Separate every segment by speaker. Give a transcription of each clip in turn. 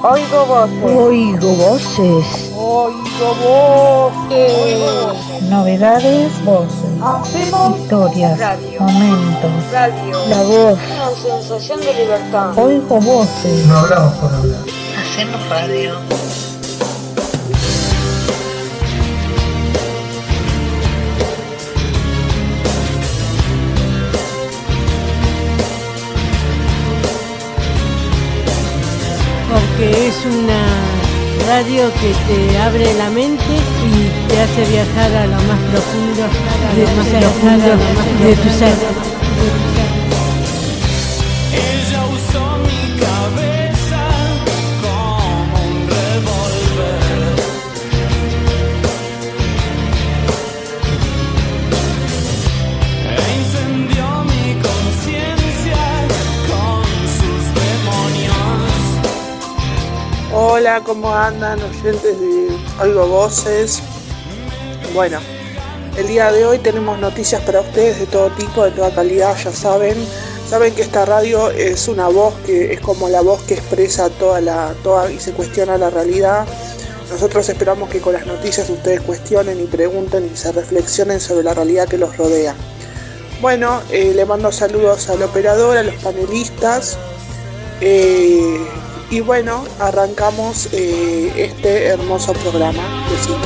Speaker 1: Oigo voces.
Speaker 2: Oigo voces.
Speaker 1: Oigo voces.
Speaker 2: Novedades, voces.
Speaker 1: Hacemos
Speaker 2: Historias,
Speaker 1: radio.
Speaker 2: momentos.
Speaker 1: Radio.
Speaker 2: La voz.
Speaker 1: Una sensación de libertad.
Speaker 2: Oigo voces.
Speaker 3: No hablamos por hablar.
Speaker 2: Hacemos radio.
Speaker 4: Porque es una radio que te abre la mente y te hace viajar a lo más profundo de tu ser,
Speaker 5: ¿cómo andan oyentes de Oigo Voces? Bueno, el día de hoy tenemos noticias para ustedes de todo tipo, de toda calidad, ya saben. Saben que esta radio es una voz que es como la voz que expresa toda la toda y se cuestiona la realidad. Nosotros esperamos que con las noticias ustedes cuestionen y pregunten y se reflexionen sobre la realidad que los rodea. Bueno, eh, le mando saludos al operador, a los panelistas. eh, y bueno, arrancamos eh, este hermoso programa. Besitos.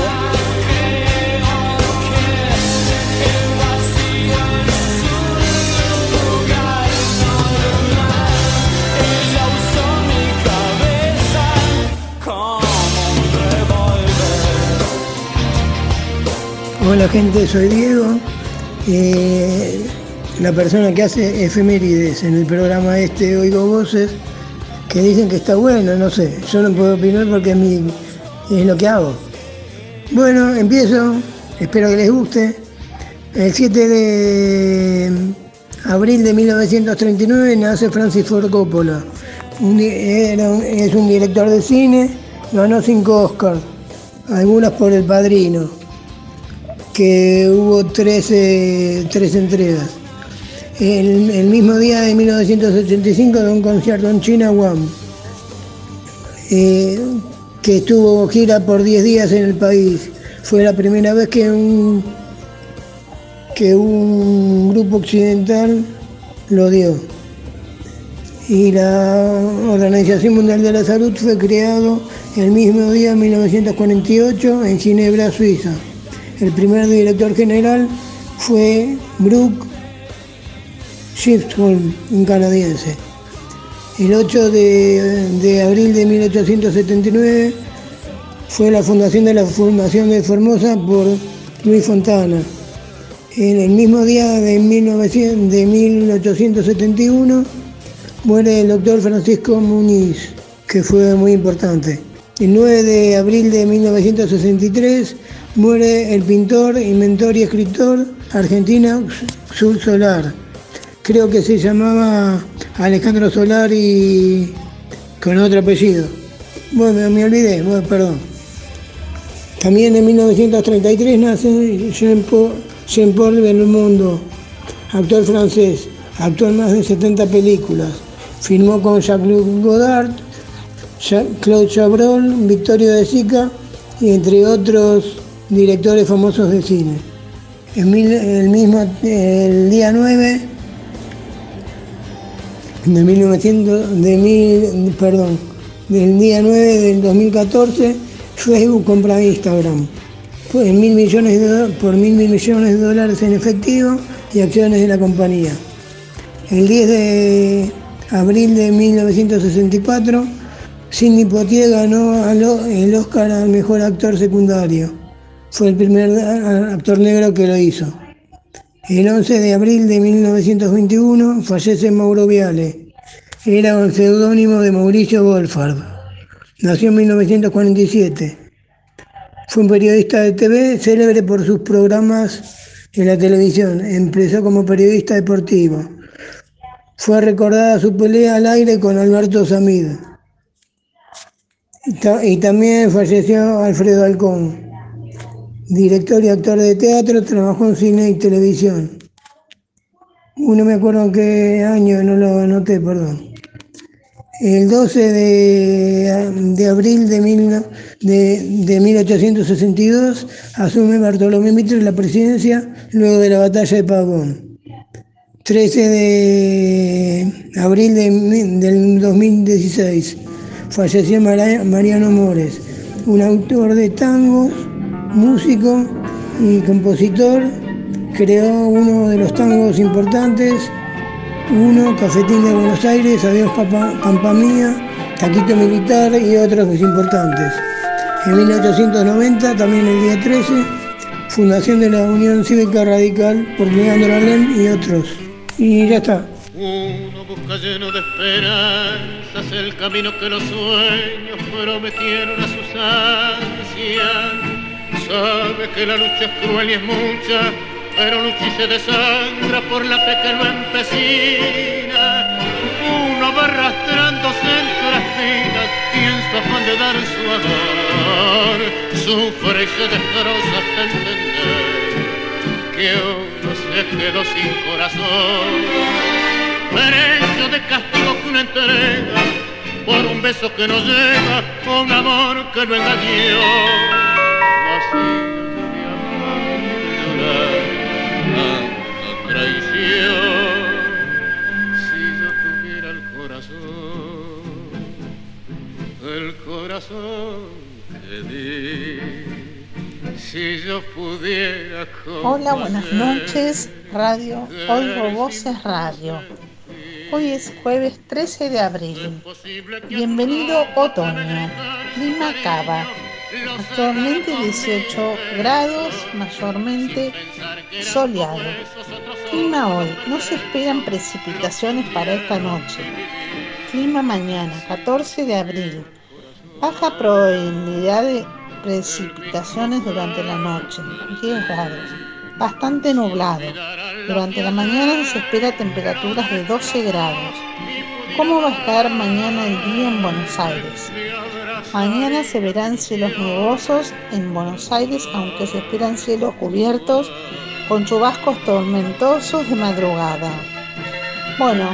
Speaker 6: Hola gente, soy Diego. Eh, la persona que hace efemérides en el programa este Oigo Voces, que dicen que está bueno, no sé, yo no puedo opinar porque es, mi, es lo que hago. Bueno, empiezo, espero que les guste. El 7 de abril de 1939 nace Francis Ford Coppola. Es un director de cine, ganó cinco Oscars, algunas por El Padrino que hubo 13, tres entregas. El, mismo día de 1985 de un concierto en China One, eh, que estuvo gira por 10 días en el país. Fue la primera vez que un, que un grupo occidental lo dio. Y la Organización Mundial de la Salud fue creado el mismo día, en 1948, en Ginebra, Suiza. El primer director general fue Brooke Shipsholm, un canadiense. El 8 de, de abril de 1879 fue la fundación de la Fundación de Formosa por Luis Fontana. En el mismo día de, 1900 de 1871 muere el doctor Francisco Muniz, que fue muy importante. El 9 de abril de 1963 muere el pintor, inventor y escritor argentino Sur Solar. Creo que se llamaba Alejandro Solar y con otro apellido. Bueno, me olvidé, bueno, perdón. También en 1933 nace Jean-Paul Jean-Paul Belmondo, actor francés. Actuó en más de 70 películas. Filmó con Jacques-Luc Godard, Ja- Claude Chabrol, Victorio de Sica y entre otros directores famosos de cine. En el mismo el día 9 de 1900 de mil, perdón, del día 9 del 2014 Facebook compra Instagram pues, en mil millones de por millones de dólares en efectivo y acciones de la compañía. El 10 de abril de 1964, Sidney Poitier ganó el Oscar al mejor actor secundario. Fue el primer actor negro que lo hizo. El 11 de abril de 1921 fallece Mauro Viale. Era un seudónimo de Mauricio Wolfard. Nació en 1947. Fue un periodista de TV célebre por sus programas en la televisión. Empezó como periodista deportivo. Fue recordada su pelea al aire con Alberto Samid. Y también falleció Alfredo Alcón. Director y actor de teatro, trabajó en cine y televisión. Uh, no me acuerdo en qué año, no lo anoté, perdón. El 12 de, de abril de, mil- de, de 1862 asume Bartolomé Mitre la presidencia luego de la batalla de Pavón. 13 de abril de del 2016 falleció Mariano Mores, un autor de tangos, músico y compositor. Creó uno de los tangos importantes, uno, Cafetín de Buenos Aires, Adiós Papa, Pampa Mía, Taquito Militar y otros importantes. En 1890, también el día 13, fundación de la Unión Cívica Radical por Leandro Alem y otros. Y ya está.
Speaker 3: Uno busca lleno de esperanzas el camino que los sueños prometieron a sus ansias. Sabe que la lucha es cruel y es mucha, pero lucha y se desangra por la fe que lo empecina. Uno va arrastrándose entre las espinas y en su afán de dar su amor sufre y se destroza hasta entender que uno se quedó sin corazón. Precio de castigo que una entrega por un beso que no llega, un amor que lo engañó.
Speaker 7: Hola, buenas noches, radio. Oigo Voces Radio. Hoy es jueves 13 de abril. Bienvenido otoño. Clima Cava. Actualmente 18 grados, mayormente soleado. Clima hoy. No se esperan precipitaciones para esta noche. Clima mañana, 14 de abril. Baja probabilidad de precipitaciones durante la noche, 10 grados. Bastante nublado. Durante la mañana se espera temperaturas de 12 grados. ¿Cómo va a estar mañana el día en Buenos Aires? Mañana se verán cielos nubosos en Buenos Aires, aunque se esperan cielos cubiertos con chubascos tormentosos de madrugada. Bueno,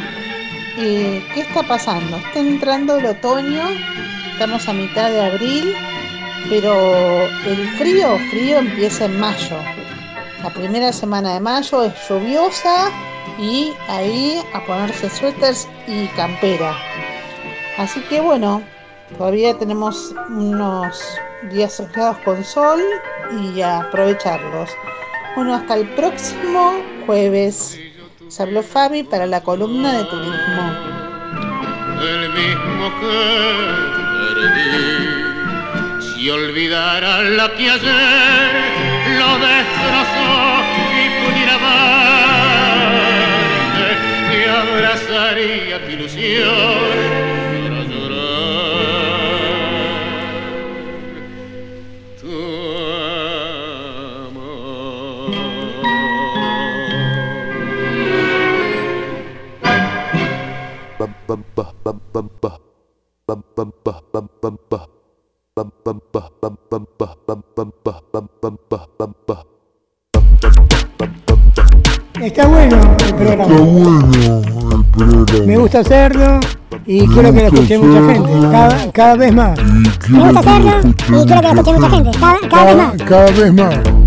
Speaker 7: eh, ¿qué está pasando? Está entrando el otoño, estamos a mitad de abril, pero el frío, frío empieza en mayo. La primera semana de mayo es lluviosa y ahí a ponerse suéteres y campera. Así que bueno, todavía tenemos unos días soleados con sol y a aprovecharlos. Bueno, hasta el próximo jueves. Se habló Fabi para la columna de turismo.
Speaker 3: el mismo que perdí. Si olvidara la que ayer lo destrozó y pudiera amarte, te abrazaría tu ilusión
Speaker 6: Está bueno el programa. Me gusta hacerlo y quiero que lo escuche mucha gente. Cada, cada vez más.
Speaker 8: Me gusta hacerlo y quiero que lo escuche mucha gente. Cada, cada vez más.
Speaker 9: cada vez más.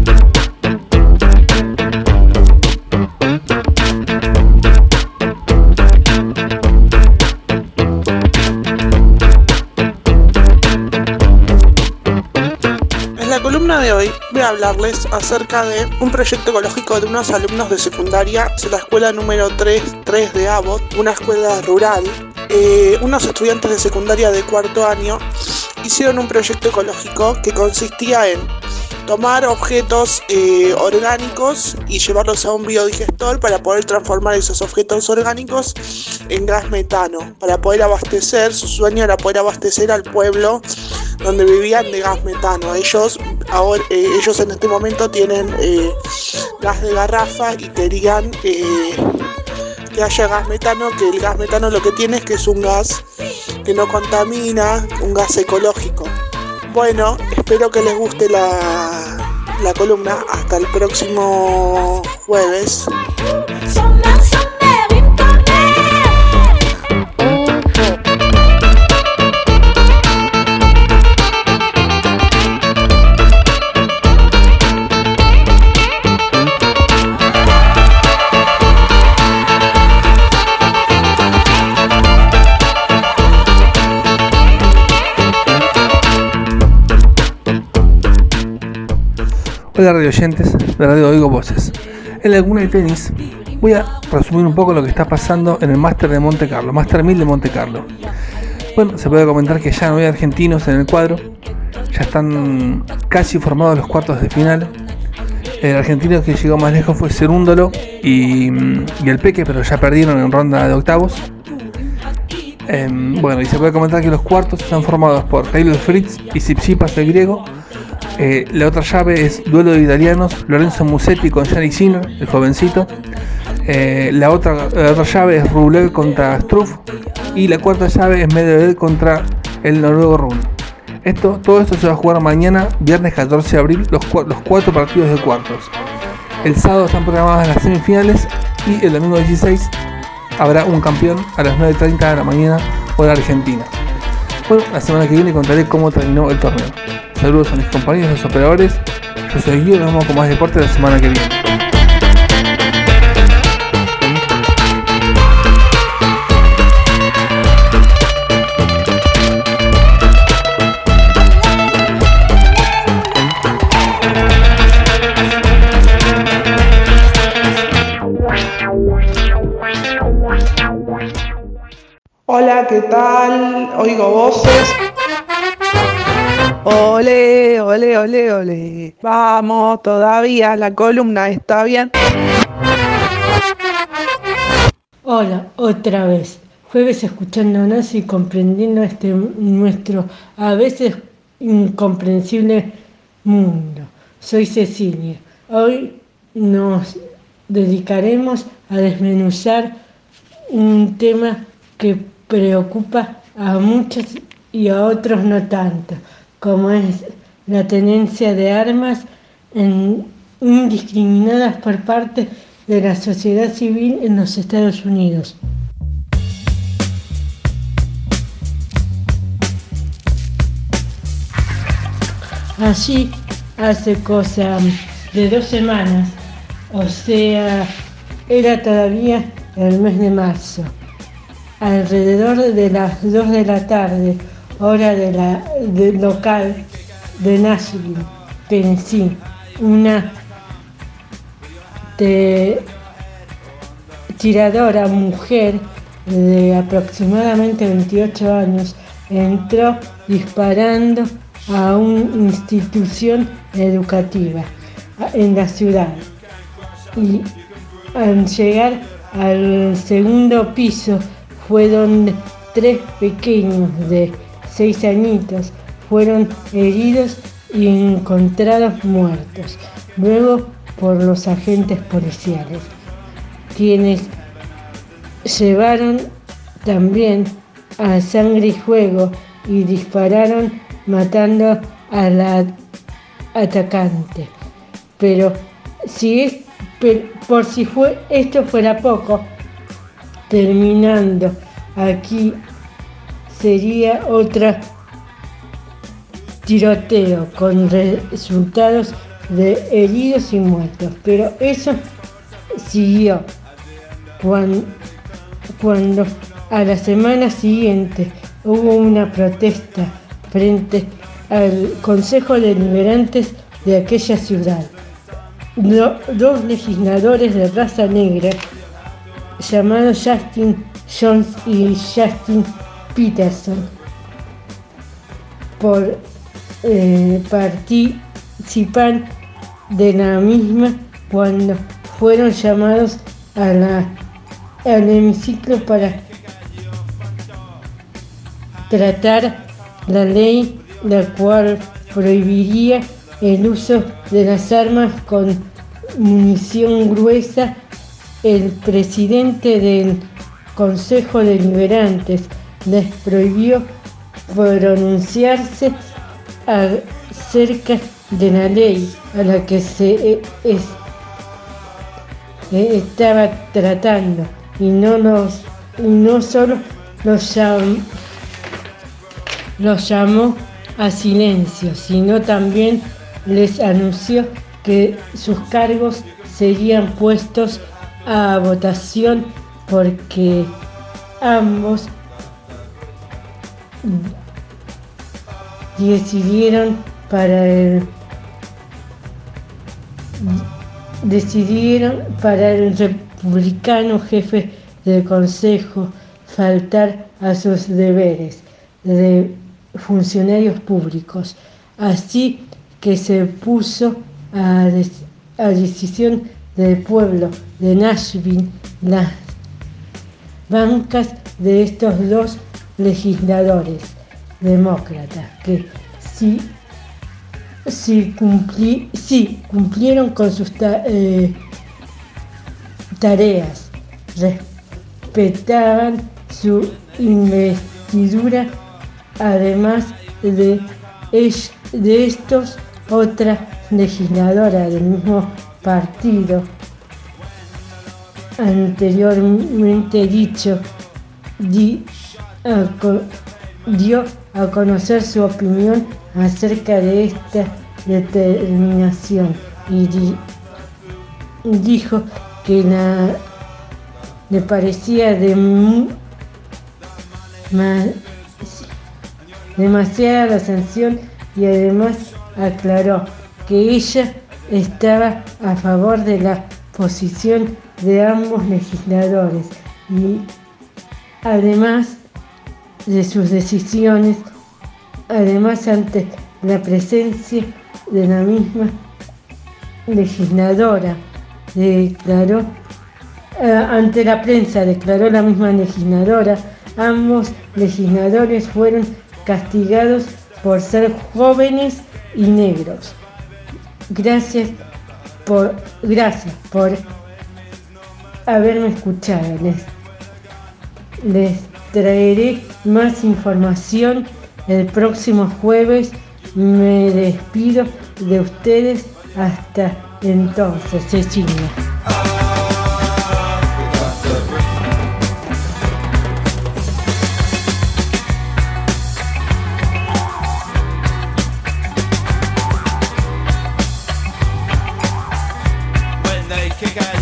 Speaker 5: Columna de hoy voy a hablarles acerca de un proyecto ecológico de unos alumnos de secundaria de la escuela número 3, 3 de Abbott, una escuela rural. Eh, unos estudiantes de secundaria de cuarto año hicieron un proyecto ecológico que consistía en tomar objetos eh, orgánicos y llevarlos a un biodigestor para poder transformar esos objetos orgánicos en gas metano, para poder abastecer, su sueño era poder abastecer al pueblo donde vivían de gas metano. Ellos, ahora, eh, ellos en este momento tienen eh, gas de garrafa y querían eh, que haya gas metano, que el gas metano lo que tiene es que es un gas que no contamina, un gas ecológico. Bueno, espero que les guste la, la columna. Hasta el próximo jueves.
Speaker 9: Hola radio oyentes de Radio Oigo Voces. En la Laguna de Tenis voy a resumir un poco lo que está pasando en el Máster de Monte Carlo, Máster 1000 de Monte Carlo. Bueno, se puede comentar que ya no hay argentinos en el cuadro, ya están casi formados los cuartos de final. El argentino que llegó más lejos fue Cerúndolo y, y el Peque, pero ya perdieron en ronda de octavos. Em, bueno, y se puede comentar que los cuartos están formados por Taylor Fritz y Sipsipas el griego. Eh, la otra llave es duelo de italianos, Lorenzo Musetti con Yannick Sinner, el jovencito. Eh, la, otra, otra llave es Rublev contra Struff. Y la cuarta llave es Medvedev contra el noruego Rune. Esto, todo esto se va a jugar mañana, viernes 14 de abril, los, los cuatro partidos de cuartos. El sábado están programadas las semifinales y el domingo 16 habrá un campeón a las 9.30 de la mañana hora argentina. Bueno, la semana que viene contaré cómo terminó el torneo. Saludos a mis compañeros los operadores. Yo soy Guido, nos vemos con más deporte la semana que viene.
Speaker 5: ¿Qué tal? Oigo voces.
Speaker 1: Ole, ole, ole, ole. Vamos, todavía la columna está bien.
Speaker 4: Hola, otra vez. Jueves escuchándonos y comprendiendo este nuestro a veces incomprensible mundo. Soy Cecilia. Hoy nos dedicaremos a desmenuzar un tema que preocupa a muchos y a otros no tanto, como es la tenencia de armas indiscriminadas por parte de la sociedad civil en los Estados Unidos. Allí, hace cosa de dos semanas, o sea, era todavía el mes de marzo, alrededor de las 2 de la tarde, hora de la local de Nashville, Tennessee, una tiradora mujer de aproximadamente 28 años entró disparando a una institución educativa en la ciudad. Y al llegar al segundo piso fue donde tres pequeños de seis añitos fueron heridos y encontrados muertos, luego por los agentes policiales, quienes llevaron también a sangre y fuego y dispararon matando a la atacante. Pero si es, por si fue, esto fuera poco, terminando aquí sería otra tiroteo con resultados de heridos y muertos. Pero eso siguió cuando, cuando a la semana siguiente hubo una protesta frente al Consejo de Liberantes de aquella ciudad. Do, dos legisladores de raza negra llamados Justin Jones y Justin Peterson por eh, participar de la misma cuando fueron llamados a la, al hemiciclo para tratar la ley la cual prohibiría el uso de las armas con munición gruesa. El presidente del Consejo de Liberantes les prohibió pronunciarse acerca de la ley a la que se es, estaba tratando y no, los, y no solo los, los llamó a silencio, sino también les anunció que sus cargos serían puestos a votación porque ambos decidieron para el decidieron para el republicano jefe del Consejo faltar a sus deberes de funcionarios públicos. Así que se puso a, a decisión del pueblo de Nashville las bancas de estos dos legisladores demócratas que si, cumpli- si cumplieron con sus eh, tareas, respetaban su investidura, además de, de estos, otra legisladora del mismo partido anteriormente dicho, di- dio a conocer su opinión acerca de esta determinación y di- dijo que la- le parecía de demasiada la sanción y además aclaró que ella estaba a favor de la posición de ambos legisladores y además de sus decisiones, además ante la presencia de la misma legisladora, declaró eh, ante la prensa, declaró la misma legisladora, ambos legisladores fueron castigados por ser jóvenes y negros. Gracias por, gracias por haberme escuchado. Les, les traeré más información el próximo jueves. Me despido de ustedes hasta entonces, Cecilia.
Speaker 10: Okay,
Speaker 11: guys.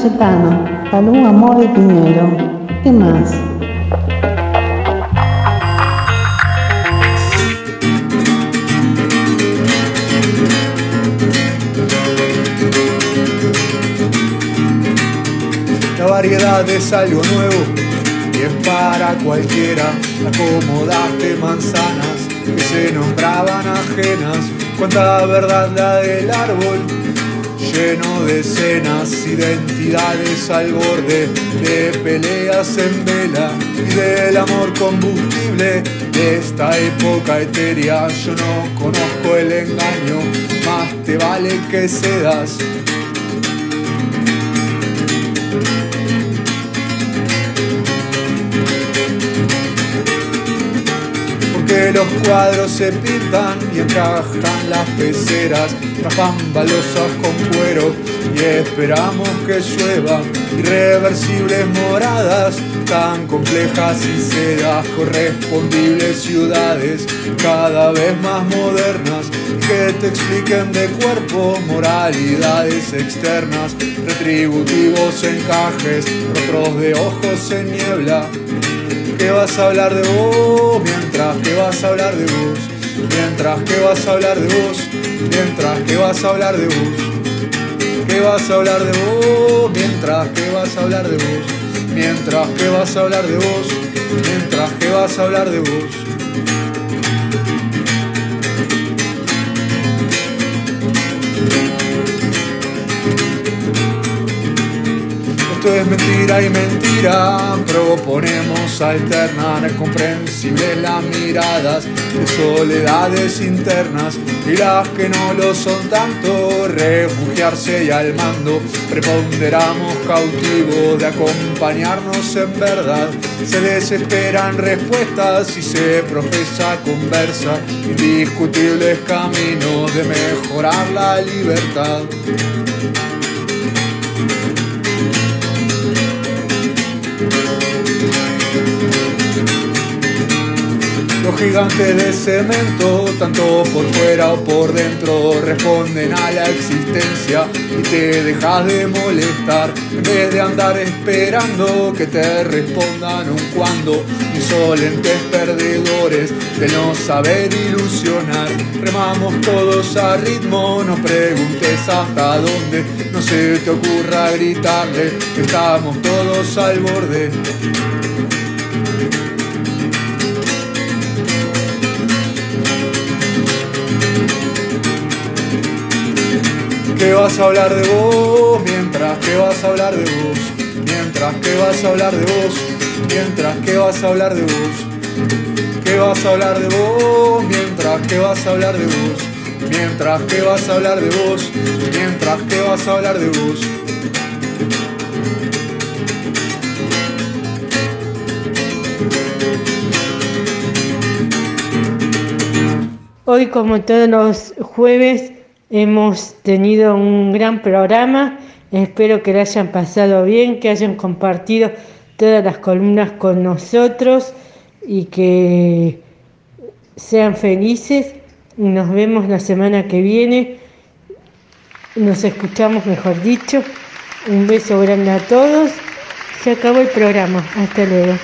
Speaker 11: Cayetano, Amor y Piñero. ¿Qué más?
Speaker 12: La variedad es algo nuevo y es para cualquiera. Acomodaste manzanas que se nombraban ajenas. Cuánta verdad la del árbol, lleno de escenas, identidades al borde, de peleas en vela y del amor combustible de esta época etérea. Yo no conozco el engaño, más te vale que cedas. Porque los cuadros se pintan y encajan las peceras, raspan balosas con cuero y esperamos que llueva. Irreversibles moradas, tan complejas y sedas, correspondibles ciudades, cada vez más modernas, que te expliquen de cuerpo moralidades externas, retributivos encajes, rostros de ojos en niebla que vas a hablar de vos, mientras que vas a hablar de vos, mientras que vas a hablar de vos, mientras que vas a hablar de vos, que vas a hablar de vos, mientras que vas a hablar de vos, mientras que vas a hablar de vos, mientras que vas a hablar de vos. Esto es mentira y mentira, proponemos alternar comprensibles las miradas de soledades internas y las que no lo son tanto, refugiarse y al mando, preponderamos cautivos de acompañarnos en verdad. Se desesperan respuestas y se profesa conversa, indiscutibles caminos de mejorar la libertad. Los gigantes de cemento, tanto por fuera o por dentro, responden a la existencia y te dejas de molestar. En vez de andar esperando que te respondan un cuando, insolentes perdedores de no saber ilusionar. Remamos todos a ritmo, no preguntes hasta dónde, no se te ocurra gritarle, estamos todos al borde. Que vas a hablar de vos, mientras que vas a hablar de vos, mientras que vas a hablar de vos, mientras que vas a hablar de vos, que vas a hablar de vos, mientras que vas a hablar de vos, mientras que vas a hablar de vos, mientras que vas a hablar de vos.
Speaker 4: Hoy, como todos los jueves, hemos tenido un gran programa. Espero que lo hayan pasado bien, que hayan compartido todas las columnas con nosotros y que sean felices. Nos vemos la semana que viene. Nos escuchamos, mejor dicho. Un beso grande a todos. Se acabó el programa. Hasta luego.